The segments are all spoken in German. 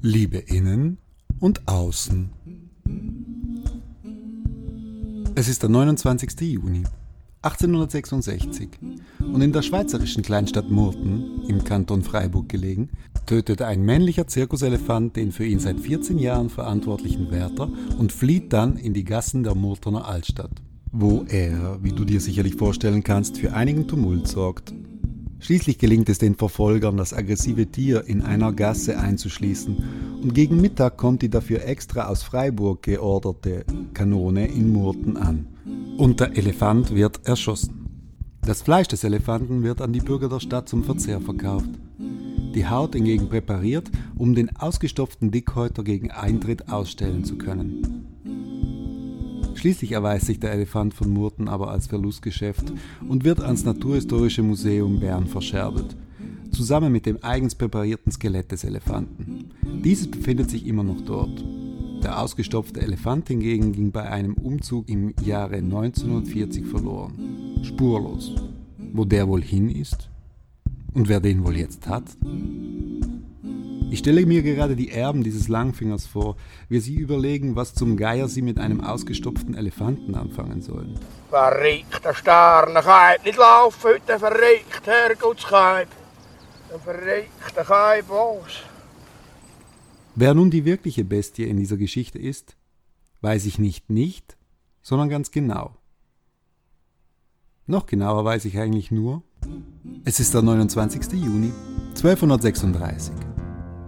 Liebe innen und außen. Es ist der 29. Juni 1866 und in der schweizerischen Kleinstadt Murten, im Kanton Freiburg gelegen, tötet ein männlicher Zirkuselefant den für ihn seit 14 Jahren verantwortlichen Wärter und flieht dann in die Gassen der Murtener Altstadt, wo er, wie du dir sicherlich vorstellen kannst, für einigen Tumult sorgt. Schließlich gelingt es den Verfolgern, das aggressive Tier in einer Gasse einzuschließen und gegen Mittag kommt die dafür extra aus Freiburg georderte Kanone in Murten an. Und der Elefant wird erschossen. Das Fleisch des Elefanten wird an die Bürger der Stadt zum Verzehr verkauft. Die Haut hingegen präpariert, um den ausgestopften Dickhäuter gegen Eintritt ausstellen zu können. Schließlich erweist sich der Elefant von Murten aber als Verlustgeschäft und wird ans Naturhistorische Museum Bern verscherbelt, zusammen mit dem eigens präparierten Skelett des Elefanten. Dieses befindet sich immer noch dort. Der ausgestopfte Elefant hingegen ging bei einem Umzug im Jahre 1940 verloren. Spurlos. Wo der wohl hin ist? Und wer den wohl jetzt hat? Ich stelle mir gerade die Erben dieses Langfingers vor, wie sie überlegen, was zum Geier sie mit einem ausgestopften Elefanten anfangen sollen. Verrückter Sterne, kann nicht laufen heute, verrückt, Herrgottskaib. Ein verrückter Kaib, was? Wer nun die wirkliche Bestie in dieser Geschichte ist, weiß ich nicht nicht, sondern ganz genau. Noch genauer weiß ich eigentlich nur, es ist der 29. Juni 1236.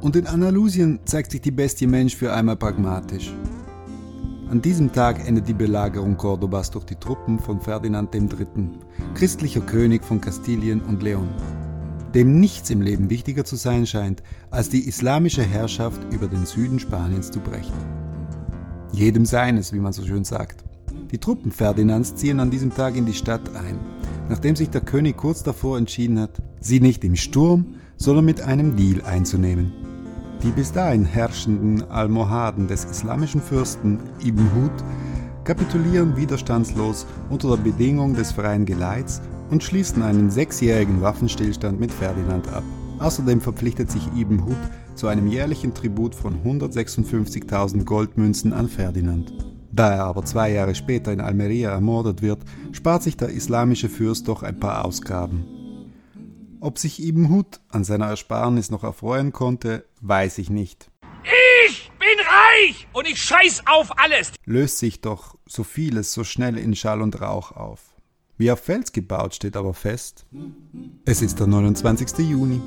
Und in Andalusien zeigt sich die Bestie Mensch für einmal pragmatisch. An diesem Tag endet die Belagerung Cordobas durch die Truppen von Ferdinand III., christlicher König von Kastilien und Leon, dem nichts im Leben wichtiger zu sein scheint, als die islamische Herrschaft über den Süden Spaniens zu brechen. Jedem seines, wie man so schön sagt. Die Truppen Ferdinands ziehen an diesem Tag in die Stadt ein, nachdem sich der König kurz davor entschieden hat, sie nicht im Sturm, sondern mit einem Deal einzunehmen. Die bis dahin herrschenden Almohaden des islamischen Fürsten Ibn Hud kapitulieren widerstandslos unter der Bedingung des freien Geleits und schließen einen sechsjährigen Waffenstillstand mit Ferdinand ab. Außerdem verpflichtet sich Ibn Hud zu einem jährlichen Tribut von 156.000 Goldmünzen an Ferdinand. Da er aber zwei Jahre später in Almeria ermordet wird, spart sich der islamische Fürst doch ein paar Ausgaben. Ob sich Ibn Hud an seiner Ersparnis noch erfreuen konnte, weiß ich nicht. Ich bin reich und ich scheiß auf alles. Löst sich doch so vieles so schnell in Schall und Rauch auf. Wie auf Fels gebaut steht aber fest, es ist der 29. Juni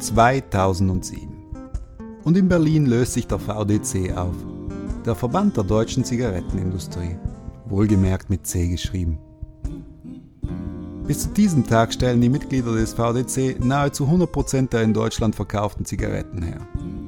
2007. Und in Berlin löst sich der VDC auf, der Verband der deutschen Zigarettenindustrie, wohlgemerkt mit C geschrieben. Bis zu diesem Tag stellen die Mitglieder des VDC nahezu 100% der in Deutschland verkauften Zigaretten her.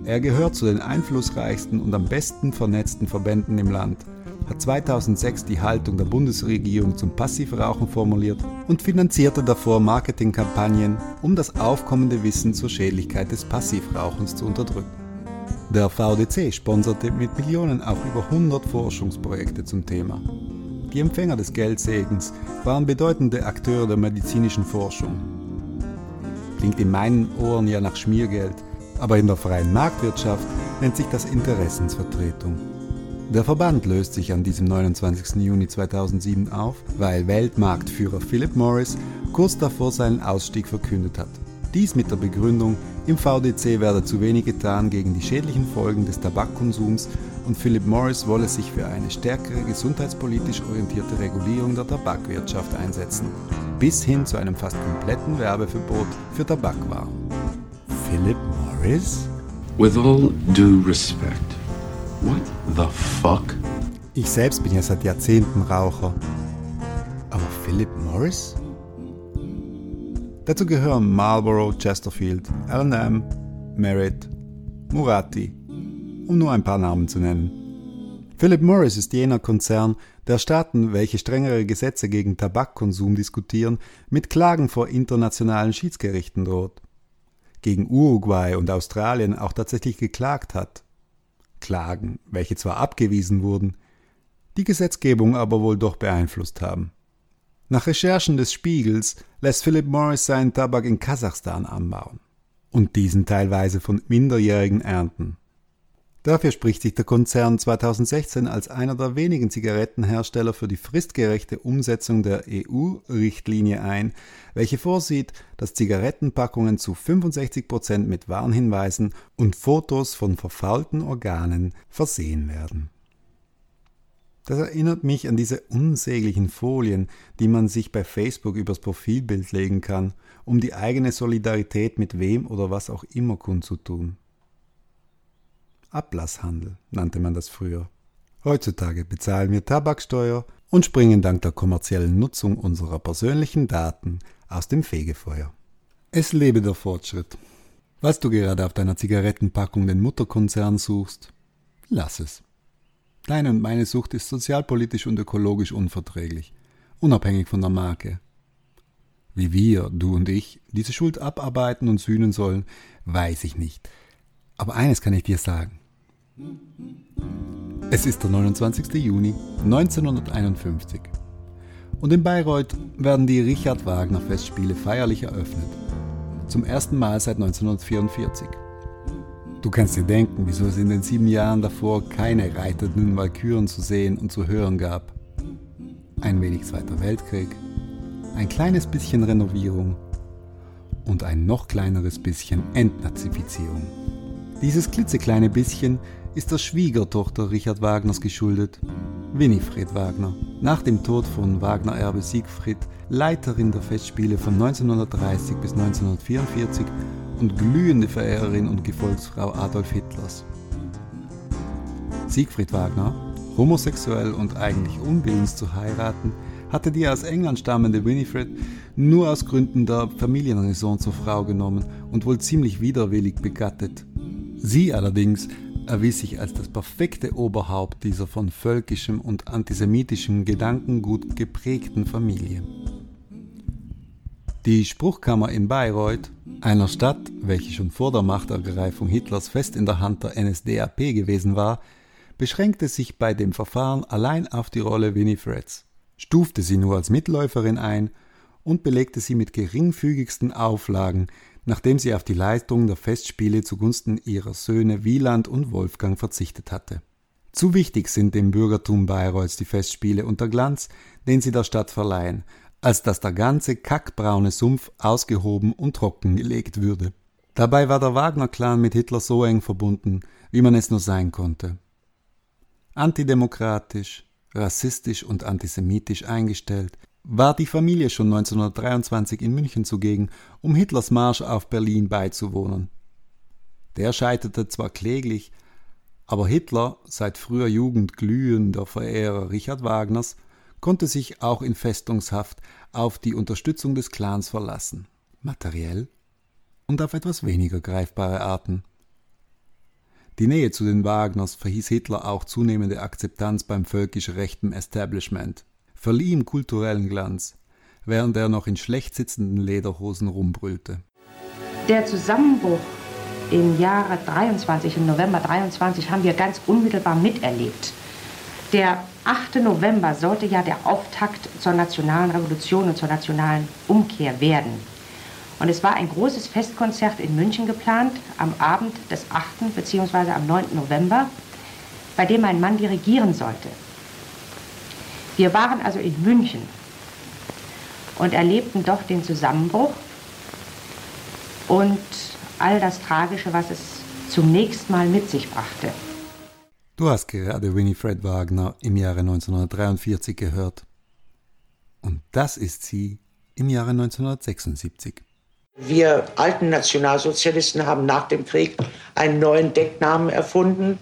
Er gehört zu den einflussreichsten und am besten vernetzten Verbänden im Land, hat 2006 die Haltung der Bundesregierung zum Passivrauchen formuliert und finanzierte davor Marketingkampagnen, um das aufkommende Wissen zur Schädlichkeit des Passivrauchens zu unterdrücken. Der VDC sponserte mit Millionen auch über 100 Forschungsprojekte zum Thema. Die Empfänger des Geldsegens waren bedeutende Akteure der medizinischen Forschung. Klingt in meinen Ohren ja nach Schmiergeld, aber in der freien Marktwirtschaft nennt sich das Interessensvertretung. Der Verband löst sich an diesem 29. Juni 2007 auf, weil Weltmarktführer Philip Morris kurz davor seinen Ausstieg verkündet hat. Dies mit der Begründung, im VDC werde zu wenig getan gegen die schädlichen Folgen des Tabakkonsums und Philip Morris wolle sich für eine stärkere gesundheitspolitisch orientierte Regulierung der Tabakwirtschaft einsetzen, bis hin zu einem fast kompletten Werbeverbot für Tabakwaren. Philip Morris? With all due respect, what the fuck? Ich selbst bin ja seit Jahrzehnten Raucher. Aber Philip Morris? Dazu gehören Marlboro, Chesterfield, L&M, Merritt, Murati, um nur ein paar Namen zu nennen. Philip Morris ist jener Konzern, der Staaten, welche strengere Gesetze gegen Tabakkonsum diskutieren, mit Klagen vor internationalen Schiedsgerichten droht. Gegen Uruguay und Australien auch tatsächlich geklagt hat. Klagen, welche zwar abgewiesen wurden, die Gesetzgebung aber wohl doch beeinflusst haben. Nach Recherchen des Spiegels lässt Philip Morris seinen Tabak in Kasachstan anbauen und diesen teilweise von Minderjährigen ernten. Dafür spricht sich der Konzern 2016 als einer der wenigen Zigarettenhersteller für die fristgerechte Umsetzung der EU-Richtlinie ein, welche vorsieht, dass Zigarettenpackungen zu 65 Prozent mit Warnhinweisen und Fotos von verfaulten Organen versehen werden. Das erinnert mich an diese unsäglichen Folien, die man sich bei Facebook übers Profilbild legen kann, um die eigene Solidarität mit wem oder was auch immer kundzutun. Ablasshandel nannte man das früher. Heutzutage bezahlen wir Tabaksteuer und springen dank der kommerziellen Nutzung unserer persönlichen Daten aus dem Fegefeuer. Es lebe der Fortschritt. Was du gerade auf deiner Zigarettenpackung den Mutterkonzern suchst, lass es. Deine und meine Sucht ist sozialpolitisch und ökologisch unverträglich, unabhängig von der Marke. Wie wir, du und ich, diese Schuld abarbeiten und sühnen sollen, weiß ich nicht. Aber eines kann ich dir sagen. Es ist der 29. Juni 1951 und in Bayreuth werden die Richard Wagner Festspiele feierlich eröffnet. Zum ersten Mal seit 1944. Du kannst dir denken, wieso es in den sieben Jahren davor keine reitenden Walküren zu sehen und zu hören gab. Ein wenig Zweiter Weltkrieg, ein kleines bisschen Renovierung und ein noch kleineres bisschen Entnazifizierung. Dieses klitzekleine bisschen ist der Schwiegertochter Richard Wagners geschuldet, Winifred Wagner. Nach dem Tod von Wagner-Erbe Siegfried, Leiterin der Festspiele von 1930 bis 1944 und glühende Verehrerin und Gefolgsfrau Adolf Hitlers. Siegfried Wagner, homosexuell und eigentlich unwillens zu heiraten, hatte die aus England stammende Winifred nur aus Gründen der Familienraison zur Frau genommen und wohl ziemlich widerwillig begattet. Sie allerdings erwies sich als das perfekte Oberhaupt dieser von völkischem und antisemitischem Gedankengut geprägten Familie. Die Spruchkammer in Bayreuth, einer Stadt, welche schon vor der Machtergreifung Hitlers fest in der Hand der NSDAP gewesen war, beschränkte sich bei dem Verfahren allein auf die Rolle Winifreds, stufte sie nur als Mitläuferin ein und belegte sie mit geringfügigsten Auflagen, nachdem sie auf die Leitung der Festspiele zugunsten ihrer Söhne Wieland und Wolfgang verzichtet hatte. Zu wichtig sind dem Bürgertum Bayreuths die Festspiele und der Glanz, den sie der Stadt verleihen, als dass der ganze kackbraune Sumpf ausgehoben und trockengelegt würde. Dabei war der Wagner-Clan mit Hitler so eng verbunden, wie man es nur sein konnte. Antidemokratisch, rassistisch und antisemitisch eingestellt, war die Familie schon 1923 in München zugegen, um Hitlers Marsch auf Berlin beizuwohnen. Der scheiterte zwar kläglich, aber Hitler, seit früher Jugend glühender Verehrer Richard Wagners, konnte sich auch in Festungshaft auf die Unterstützung des Clans verlassen, materiell und auf etwas weniger greifbare Arten. Die Nähe zu den Wagners verhieß Hitler auch zunehmende Akzeptanz beim völkisch rechten Establishment verlieh ihm kulturellen Glanz, während er noch in schlecht sitzenden Lederhosen rumbrüllte. Der Zusammenbruch im Jahre 23, im November 23, haben wir ganz unmittelbar miterlebt. Der 8. November sollte ja der Auftakt zur nationalen Revolution und zur nationalen Umkehr werden. Und es war ein großes Festkonzert in München geplant, am Abend des 8. bzw. am 9. November, bei dem mein Mann dirigieren sollte. Wir waren also in München und erlebten doch den Zusammenbruch und all das Tragische, was es zunächst mal mit sich brachte. Du hast gerade Winifred Wagner im Jahre 1943 gehört. Und das ist sie im Jahre 1976. Wir alten Nationalsozialisten haben nach dem Krieg einen neuen Decknamen erfunden,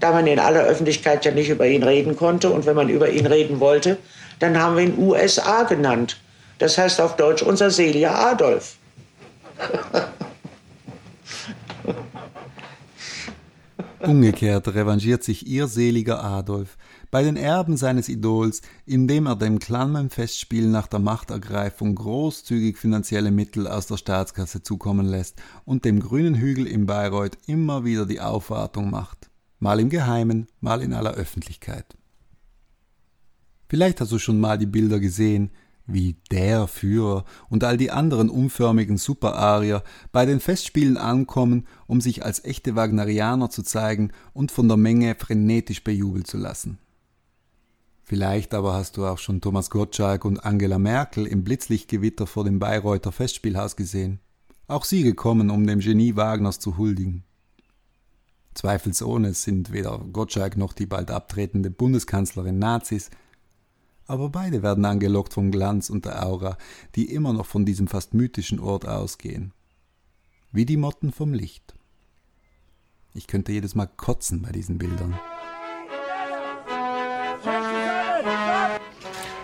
da man in aller Öffentlichkeit ja nicht über ihn reden konnte. Und wenn man über ihn reden wollte, dann haben wir ihn USA genannt. Das heißt auf Deutsch unser Seliger Adolf. Umgekehrt revanchiert sich ihr seliger Adolf bei den Erben seines Idols, indem er dem Clanman-Festspiel nach der Machtergreifung großzügig finanzielle Mittel aus der Staatskasse zukommen lässt und dem grünen Hügel in Bayreuth immer wieder die Aufwartung macht mal im Geheimen, mal in aller Öffentlichkeit. Vielleicht hast du schon mal die Bilder gesehen, wie der Führer und all die anderen unförmigen Superarier bei den Festspielen ankommen, um sich als echte Wagnerianer zu zeigen und von der Menge frenetisch bejubeln zu lassen. Vielleicht aber hast du auch schon Thomas Gottschalk und Angela Merkel im Blitzlichtgewitter vor dem Bayreuther Festspielhaus gesehen. Auch sie gekommen, um dem Genie Wagners zu huldigen. Zweifelsohne sind weder Gottschalk noch die bald abtretende Bundeskanzlerin Nazis, aber beide werden angelockt vom Glanz und der Aura, die immer noch von diesem fast mythischen Ort ausgehen. Wie die Motten vom Licht. Ich könnte jedes Mal kotzen bei diesen Bildern.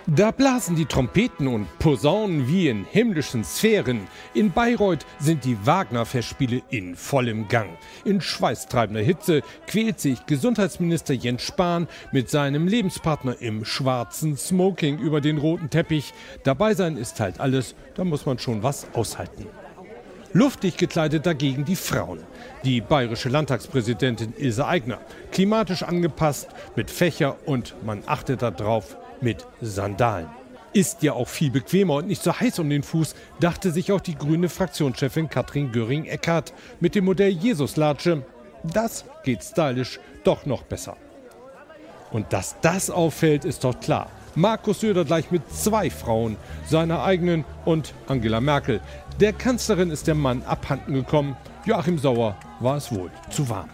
Da blasen die Trompeten und Posaunen wie in himmlischen Sphären. In Bayreuth sind die Wagner-Festspiele in vollem Gang. In schweißtreibender Hitze quält sich Gesundheitsminister Jens Spahn mit seinem Lebenspartner im schwarzen Smoking über den roten Teppich. Dabei sein ist halt alles, da muss man schon was aushalten. Luftig gekleidet dagegen die Frauen. Die bayerische Landtagspräsidentin Ilse Aigner, klimatisch angepasst mit Fächer und man achtet darauf, mit Sandalen. Ist ja auch viel bequemer und nicht so heiß um den Fuß, dachte sich auch die grüne Fraktionschefin Katrin Göring-Eckardt mit dem Modell Jesus-Latsche. Das geht stylisch doch noch besser. Und dass das auffällt, ist doch klar. Markus Söder gleich mit zwei Frauen, seiner eigenen und Angela Merkel. Der Kanzlerin ist der Mann abhanden gekommen. Joachim Sauer war es wohl zu warm.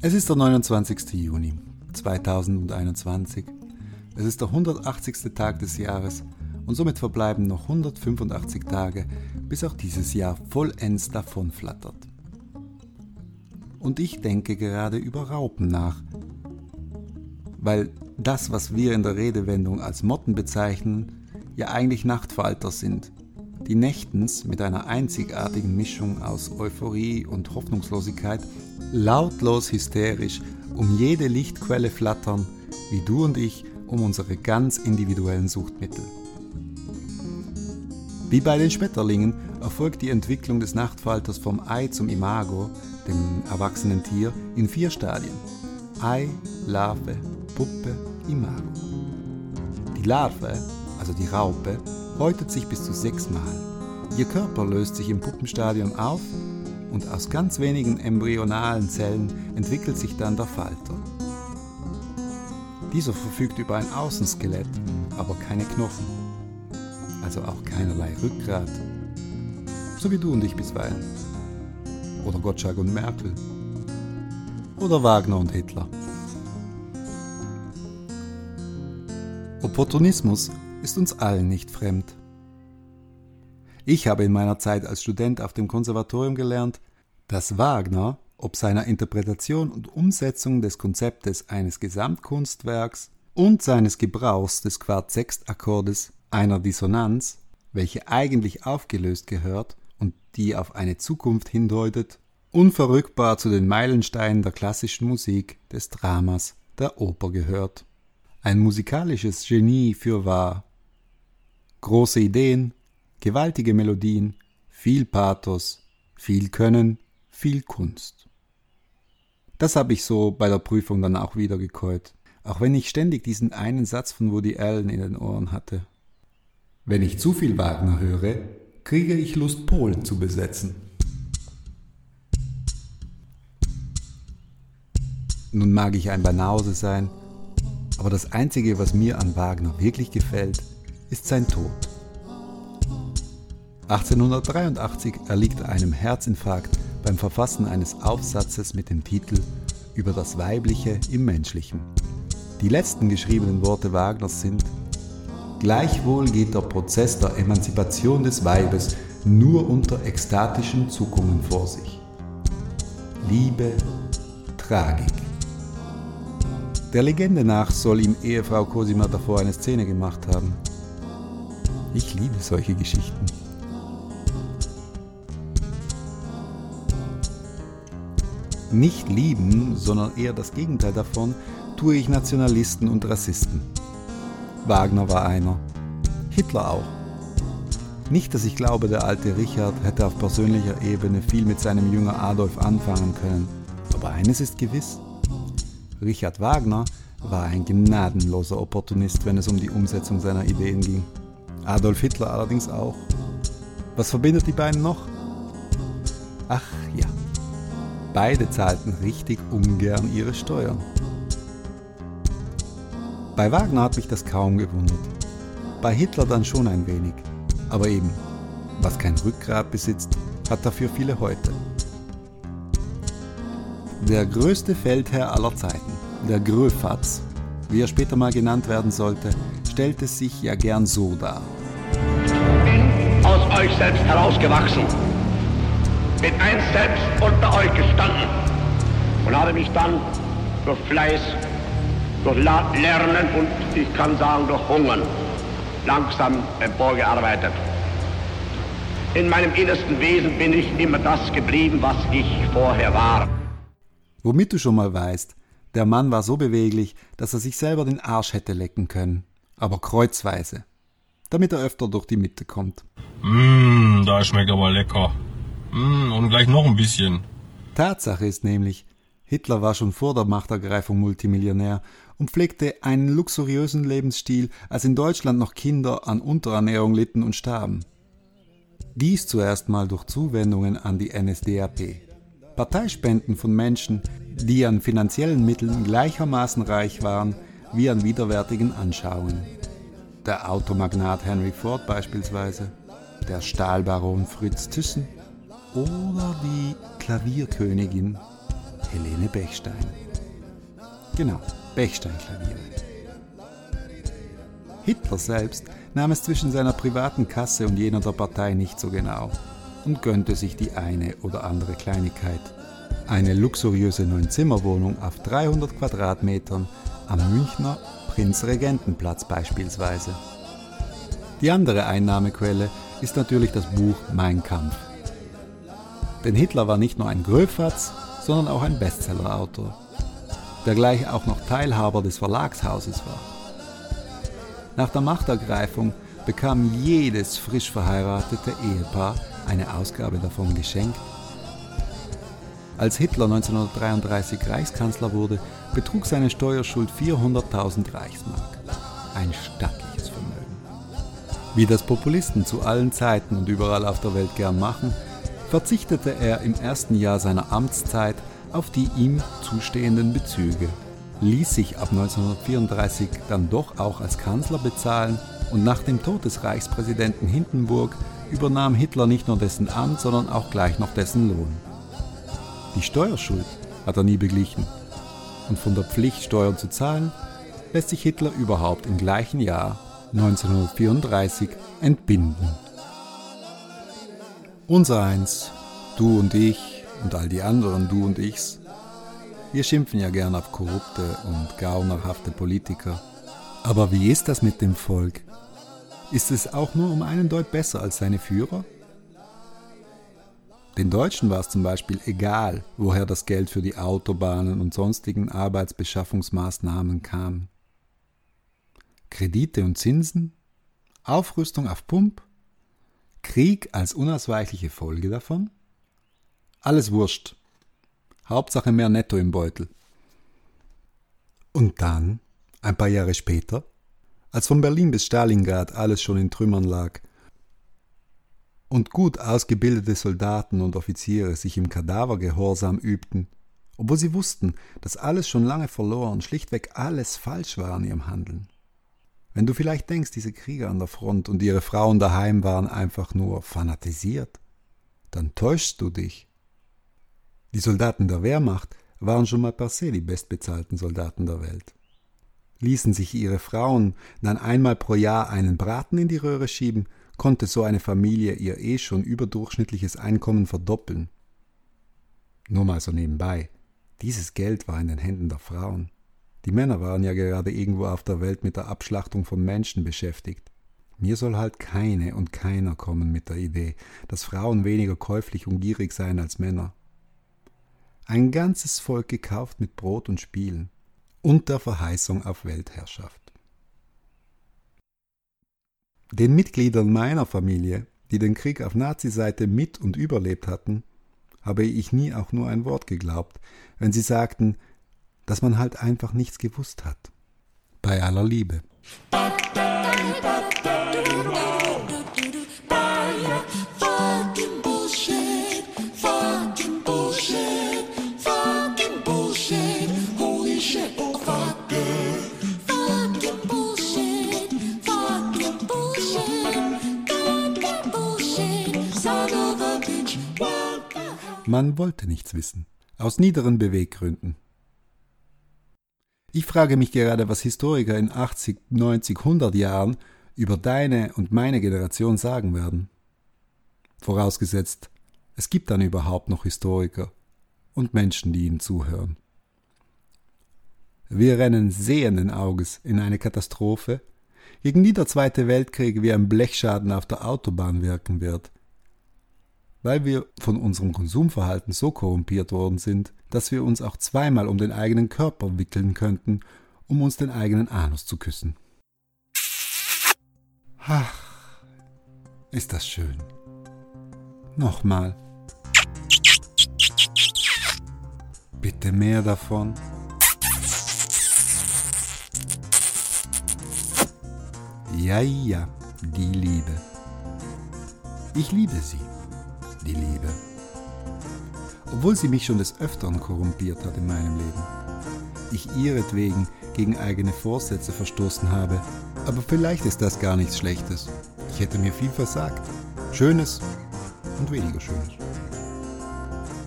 Es ist der 29. Juni 2021. Es ist der 180. Tag des Jahres und somit verbleiben noch 185 Tage, bis auch dieses Jahr vollends davonflattert. Und ich denke gerade über Raupen nach, weil das, was wir in der Redewendung als Motten bezeichnen, ja eigentlich Nachtfalter sind, die nächtens mit einer einzigartigen Mischung aus Euphorie und Hoffnungslosigkeit lautlos hysterisch um jede Lichtquelle flattern, wie du und ich um unsere ganz individuellen Suchtmittel. Wie bei den Schmetterlingen erfolgt die Entwicklung des Nachtfalters vom Ei zum Imago, dem erwachsenen Tier, in vier Stadien. Ei, Larve, Puppe, Imago. Die Larve, also die Raupe, häutet sich bis zu sechsmal. Ihr Körper löst sich im Puppenstadium auf und aus ganz wenigen embryonalen Zellen entwickelt sich dann der Falter. Dieser verfügt über ein Außenskelett, aber keine Knochen, also auch keinerlei Rückgrat, so wie du und ich bisweilen. Oder Gottschalk und Merkel. Oder Wagner und Hitler. Opportunismus ist uns allen nicht fremd. Ich habe in meiner Zeit als Student auf dem Konservatorium gelernt, dass Wagner, ob seiner Interpretation und Umsetzung des Konzeptes eines Gesamtkunstwerks und seines Gebrauchs des Quartsextakkordes einer Dissonanz, welche eigentlich aufgelöst gehört und die auf eine Zukunft hindeutet, unverrückbar zu den Meilensteinen der klassischen Musik, des Dramas, der Oper gehört. Ein musikalisches Genie für wahr. Große Ideen, gewaltige Melodien, viel Pathos, viel Können, viel Kunst. Das habe ich so bei der Prüfung dann auch wieder gekäut, auch wenn ich ständig diesen einen Satz von Woody Allen in den Ohren hatte. Wenn ich zu viel Wagner höre, kriege ich Lust, Polen zu besetzen. Nun mag ich ein Banause sein, aber das Einzige, was mir an Wagner wirklich gefällt, ist sein Tod. 1883 erliegt er einem Herzinfarkt beim Verfassen eines Aufsatzes mit dem Titel Über das Weibliche im Menschlichen. Die letzten geschriebenen Worte Wagners sind Gleichwohl geht der Prozess der Emanzipation des Weibes nur unter ekstatischen Zuckungen vor sich. Liebe, Tragik. Der Legende nach soll ihm Ehefrau Cosima davor eine Szene gemacht haben. Ich liebe solche Geschichten. Nicht lieben, sondern eher das Gegenteil davon, tue ich Nationalisten und Rassisten. Wagner war einer. Hitler auch. Nicht, dass ich glaube, der alte Richard hätte auf persönlicher Ebene viel mit seinem Jünger Adolf anfangen können. Aber eines ist gewiss. Richard Wagner war ein gnadenloser Opportunist, wenn es um die Umsetzung seiner Ideen ging. Adolf Hitler allerdings auch. Was verbindet die beiden noch? Ach ja, beide zahlten richtig ungern ihre Steuern. Bei Wagner hat mich das kaum gewundert. Bei Hitler dann schon ein wenig. Aber eben, was kein Rückgrat besitzt, hat dafür viele heute. Der größte Feldherr aller Zeiten, der Gröfatz, wie er später mal genannt werden sollte, stellte sich ja gern so dar. Aus euch selbst herausgewachsen, bin einst selbst unter euch gestanden und habe mich dann durch Fleiß durch Lernen und ich kann sagen durch Hungern langsam emporgearbeitet. In meinem innersten Wesen bin ich immer das geblieben, was ich vorher war. Womit du schon mal weißt, der Mann war so beweglich, dass er sich selber den Arsch hätte lecken können, aber kreuzweise, damit er öfter durch die Mitte kommt. Mmm, da schmeckt aber lecker. Mmm, und gleich noch ein bisschen. Tatsache ist nämlich, Hitler war schon vor der Machtergreifung Multimillionär und pflegte einen luxuriösen Lebensstil, als in Deutschland noch Kinder an Unterernährung litten und starben. Dies zuerst mal durch Zuwendungen an die NSDAP. Parteispenden von Menschen, die an finanziellen Mitteln gleichermaßen reich waren wie an widerwärtigen Anschauungen. Der Automagnat Henry Ford beispielsweise, der Stahlbaron Fritz Thyssen oder die Klavierkönigin Helene Bechstein. Genau, Bechsteinklaviere. Hitler selbst nahm es zwischen seiner privaten Kasse und jener der Partei nicht so genau und gönnte sich die eine oder andere Kleinigkeit. Eine luxuriöse Neunzimmerwohnung auf 300 Quadratmetern am Münchner Prinzregentenplatz beispielsweise. Die andere Einnahmequelle ist natürlich das Buch Mein Kampf. Denn Hitler war nicht nur ein Gröfatz, sondern auch ein Bestsellerautor der gleich auch noch Teilhaber des Verlagshauses war. Nach der Machtergreifung bekam jedes frisch verheiratete Ehepaar eine Ausgabe davon geschenkt. Als Hitler 1933 Reichskanzler wurde, betrug seine Steuerschuld 400.000 Reichsmark. Ein stattliches Vermögen. Wie das Populisten zu allen Zeiten und überall auf der Welt gern machen, verzichtete er im ersten Jahr seiner Amtszeit auf die ihm zustehenden Bezüge, ließ sich ab 1934 dann doch auch als Kanzler bezahlen und nach dem Tod des Reichspräsidenten Hindenburg übernahm Hitler nicht nur dessen Amt, sondern auch gleich noch dessen Lohn. Die Steuerschuld hat er nie beglichen und von der Pflicht, Steuern zu zahlen, lässt sich Hitler überhaupt im gleichen Jahr 1934 entbinden. Unser eins, du und ich, und all die anderen, du und ichs. Wir schimpfen ja gern auf korrupte und gaunerhafte Politiker. Aber wie ist das mit dem Volk? Ist es auch nur um einen Deut besser als seine Führer? Den Deutschen war es zum Beispiel egal, woher das Geld für die Autobahnen und sonstigen Arbeitsbeschaffungsmaßnahmen kam. Kredite und Zinsen? Aufrüstung auf Pump? Krieg als unausweichliche Folge davon? Alles wurscht. Hauptsache mehr Netto im Beutel. Und dann, ein paar Jahre später, als von Berlin bis Stalingrad alles schon in Trümmern lag und gut ausgebildete Soldaten und Offiziere sich im Kadavergehorsam übten, obwohl sie wussten, dass alles schon lange verloren, schlichtweg alles falsch war an ihrem Handeln. Wenn du vielleicht denkst, diese Krieger an der Front und ihre Frauen daheim waren einfach nur fanatisiert, dann täuschst du dich. Die Soldaten der Wehrmacht waren schon mal per se die bestbezahlten Soldaten der Welt. Ließen sich ihre Frauen dann einmal pro Jahr einen Braten in die Röhre schieben, konnte so eine Familie ihr eh schon überdurchschnittliches Einkommen verdoppeln. Nur mal so nebenbei. Dieses Geld war in den Händen der Frauen. Die Männer waren ja gerade irgendwo auf der Welt mit der Abschlachtung von Menschen beschäftigt. Mir soll halt keine und keiner kommen mit der Idee, dass Frauen weniger käuflich und gierig seien als Männer. Ein ganzes Volk gekauft mit Brot und Spielen und der Verheißung auf Weltherrschaft. Den Mitgliedern meiner Familie, die den Krieg auf Nazi-Seite mit und überlebt hatten, habe ich nie auch nur ein Wort geglaubt, wenn sie sagten, dass man halt einfach nichts gewusst hat. Bei aller Liebe. Man wollte nichts wissen, aus niederen Beweggründen. Ich frage mich gerade, was Historiker in 80, 90, 100 Jahren über deine und meine Generation sagen werden. Vorausgesetzt, es gibt dann überhaupt noch Historiker und Menschen, die ihnen zuhören. Wir rennen sehenden Auges in eine Katastrophe, gegen die der Zweite Weltkrieg wie ein Blechschaden auf der Autobahn wirken wird, weil wir von unserem Konsumverhalten so korrumpiert worden sind, dass wir uns auch zweimal um den eigenen Körper wickeln könnten, um uns den eigenen Anus zu küssen. Ach, ist das schön. Nochmal. Bitte mehr davon. Ja, ja, die Liebe. Ich liebe sie die Liebe. Obwohl sie mich schon des Öfteren korrumpiert hat in meinem Leben. Ich ihretwegen gegen eigene Vorsätze verstoßen habe. Aber vielleicht ist das gar nichts Schlechtes. Ich hätte mir viel versagt. Schönes und weniger Schönes.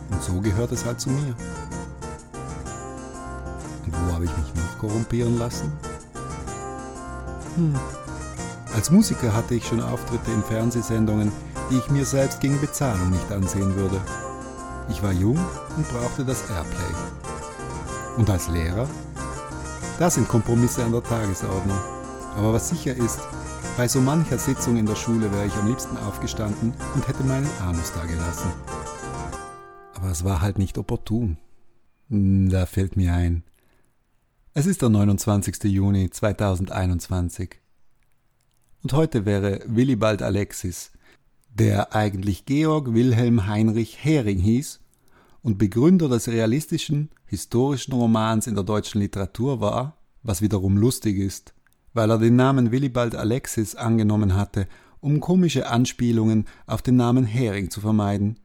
Und so gehört es halt zu mir. Und wo habe ich mich noch korrumpieren lassen? Hm. Als Musiker hatte ich schon Auftritte in Fernsehsendungen, die ich mir selbst gegen Bezahlung nicht ansehen würde. Ich war jung und brauchte das Airplay. Und als Lehrer? Da sind Kompromisse an der Tagesordnung. Aber was sicher ist, bei so mancher Sitzung in der Schule wäre ich am liebsten aufgestanden und hätte meinen Anus da gelassen. Aber es war halt nicht opportun. Hm, da fällt mir ein. Es ist der 29. Juni 2021. Und heute wäre Willibald Alexis, der eigentlich Georg Wilhelm Heinrich Hering hieß und Begründer des realistischen, historischen Romans in der deutschen Literatur war, was wiederum lustig ist, weil er den Namen Willibald Alexis angenommen hatte, um komische Anspielungen auf den Namen Hering zu vermeiden,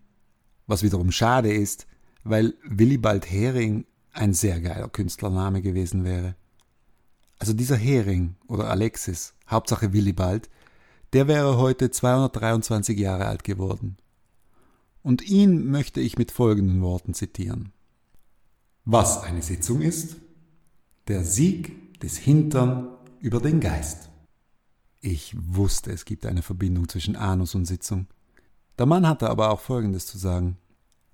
was wiederum schade ist, weil Willibald Hering ein sehr geiler Künstlername gewesen wäre. Also dieser Hering oder Alexis, Hauptsache Willibald, der wäre heute 223 Jahre alt geworden. Und ihn möchte ich mit folgenden Worten zitieren. Was eine Sitzung ist? Der Sieg des Hintern über den Geist. Ich wusste, es gibt eine Verbindung zwischen Anus und Sitzung. Der Mann hatte aber auch Folgendes zu sagen.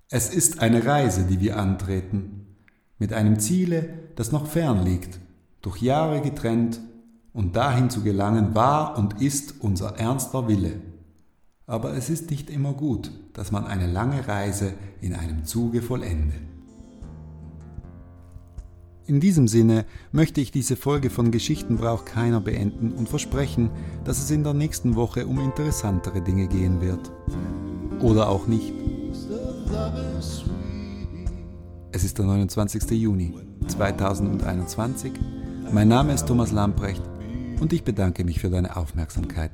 Es ist eine Reise, die wir antreten, mit einem Ziele, das noch fern liegt, durch Jahre getrennt und dahin zu gelangen war und ist unser ernster Wille. Aber es ist nicht immer gut, dass man eine lange Reise in einem Zuge vollende. In diesem Sinne möchte ich diese Folge von Geschichten braucht keiner beenden und versprechen, dass es in der nächsten Woche um interessantere Dinge gehen wird. Oder auch nicht. Es ist der 29. Juni 2021. Mein Name ist Thomas Lamprecht und ich bedanke mich für deine Aufmerksamkeit.